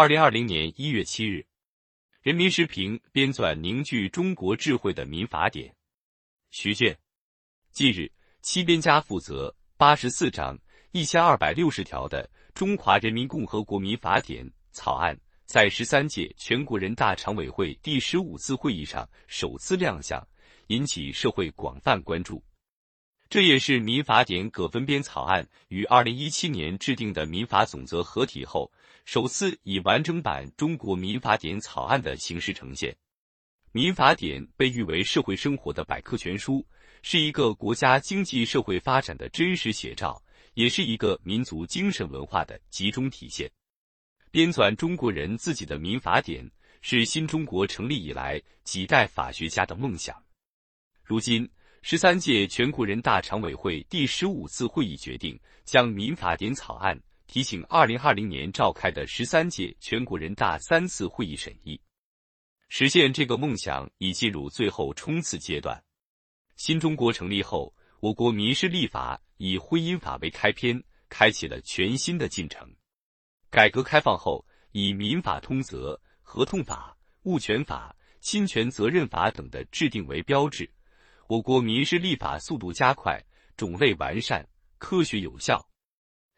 二零二零年一月七日，人民时评编纂凝聚中国智慧的民法典。徐卷。近日，七编家负责八十四章一千二百六十条的《中华人民共和国民法典》草案，在十三届全国人大常委会第十五次会议上首次亮相，引起社会广泛关注。这也是民法典葛分编草案与二零一七年制定的民法总则合体后，首次以完整版中国民法典草案的形式呈现。民法典被誉为社会生活的百科全书，是一个国家经济社会发展的真实写照，也是一个民族精神文化的集中体现。编纂中国人自己的民法典，是新中国成立以来几代法学家的梦想。如今。十三届全国人大常委会第十五次会议决定，将民法典草案提请二零二零年召开的十三届全国人大三次会议审议。实现这个梦想已进入最后冲刺阶段。新中国成立后，我国民事立法以婚姻法为开篇，开启了全新的进程。改革开放后，以民法通则、合同法、物权法、侵权责任法等的制定为标志。我国民事立法速度加快，种类完善，科学有效。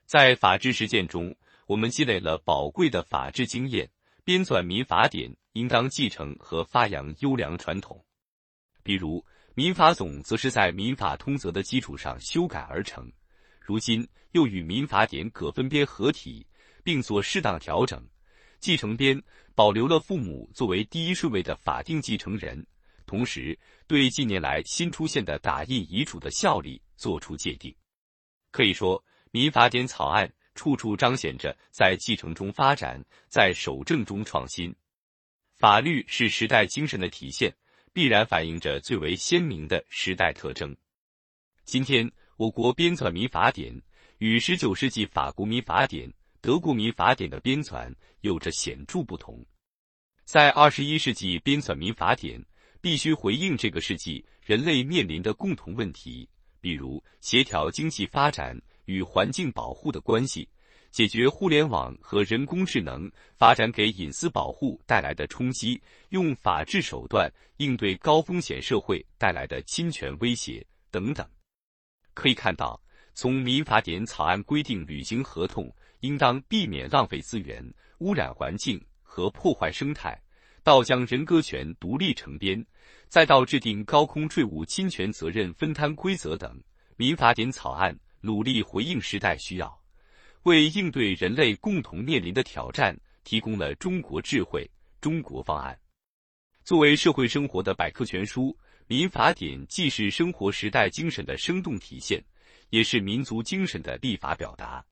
在法治实践中，我们积累了宝贵的法治经验。编纂民法典，应当继承和发扬优良传统。比如，民法总则是在民法通则的基础上修改而成，如今又与民法典葛分编合体，并做适当调整。继承编保留了父母作为第一顺位的法定继承人。同时，对近年来新出现的打印遗嘱的效力作出界定。可以说，民法典草案处处彰显着在继承中发展，在守正中创新。法律是时代精神的体现，必然反映着最为鲜明的时代特征。今天，我国编纂民法典与十九世纪法国民法典、德国民法典的编纂有着显著不同。在二十一世纪编纂民法典。必须回应这个世纪人类面临的共同问题，比如协调经济发展与环境保护的关系，解决互联网和人工智能发展给隐私保护带来的冲击，用法治手段应对高风险社会带来的侵权威胁等等。可以看到，从民法典草案规定履行合同应当避免浪费资源、污染环境和破坏生态。到将人格权独立成编，再到制定高空坠物侵权责任分摊规则等，民法典草案努力回应时代需要，为应对人类共同面临的挑战提供了中国智慧、中国方案。作为社会生活的百科全书，民法典既是生活时代精神的生动体现，也是民族精神的立法表达。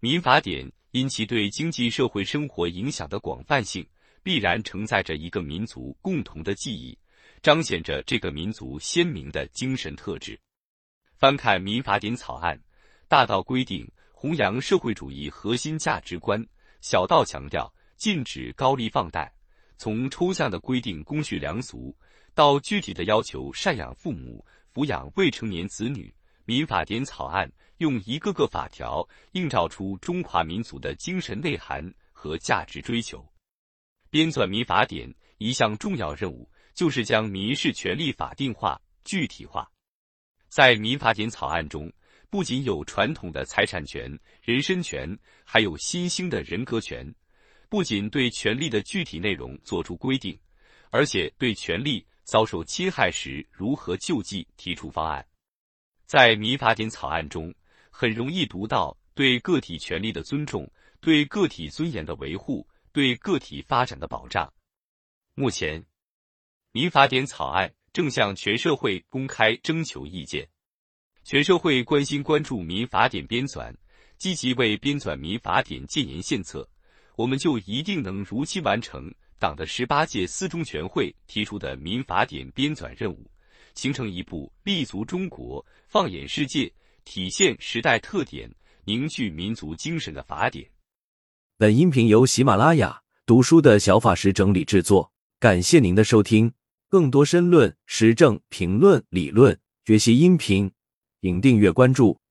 民法典因其对经济社会生活影响的广泛性。必然承载着一个民族共同的记忆，彰显着这个民族鲜明的精神特质。翻看民法典草案，大到规定弘扬社会主义核心价值观，小到强调禁止高利放贷；从抽象的规定公序良俗，到具体的要求赡养父母、抚养未成年子女，民法典草案用一个个法条映照出中华民族的精神内涵和价值追求。编纂民法典一项重要任务，就是将民事权利法定化、具体化。在民法典草案中，不仅有传统的财产权、人身权，还有新兴的人格权。不仅对权利的具体内容作出规定，而且对权利遭受侵害时如何救济提出方案。在民法典草案中，很容易读到对个体权利的尊重，对个体尊严的维护。对个体发展的保障。目前，民法典草案正向全社会公开征求意见。全社会关心关注民法典编纂，积极为编纂民法典建言献策，我们就一定能如期完成党的十八届四中全会提出的民法典编纂任务，形成一部立足中国、放眼世界、体现时代特点、凝聚民族精神的法典。本音频由喜马拉雅读书的小法师整理制作，感谢您的收听。更多深论、时政评论、理论学习音频，请订阅关注。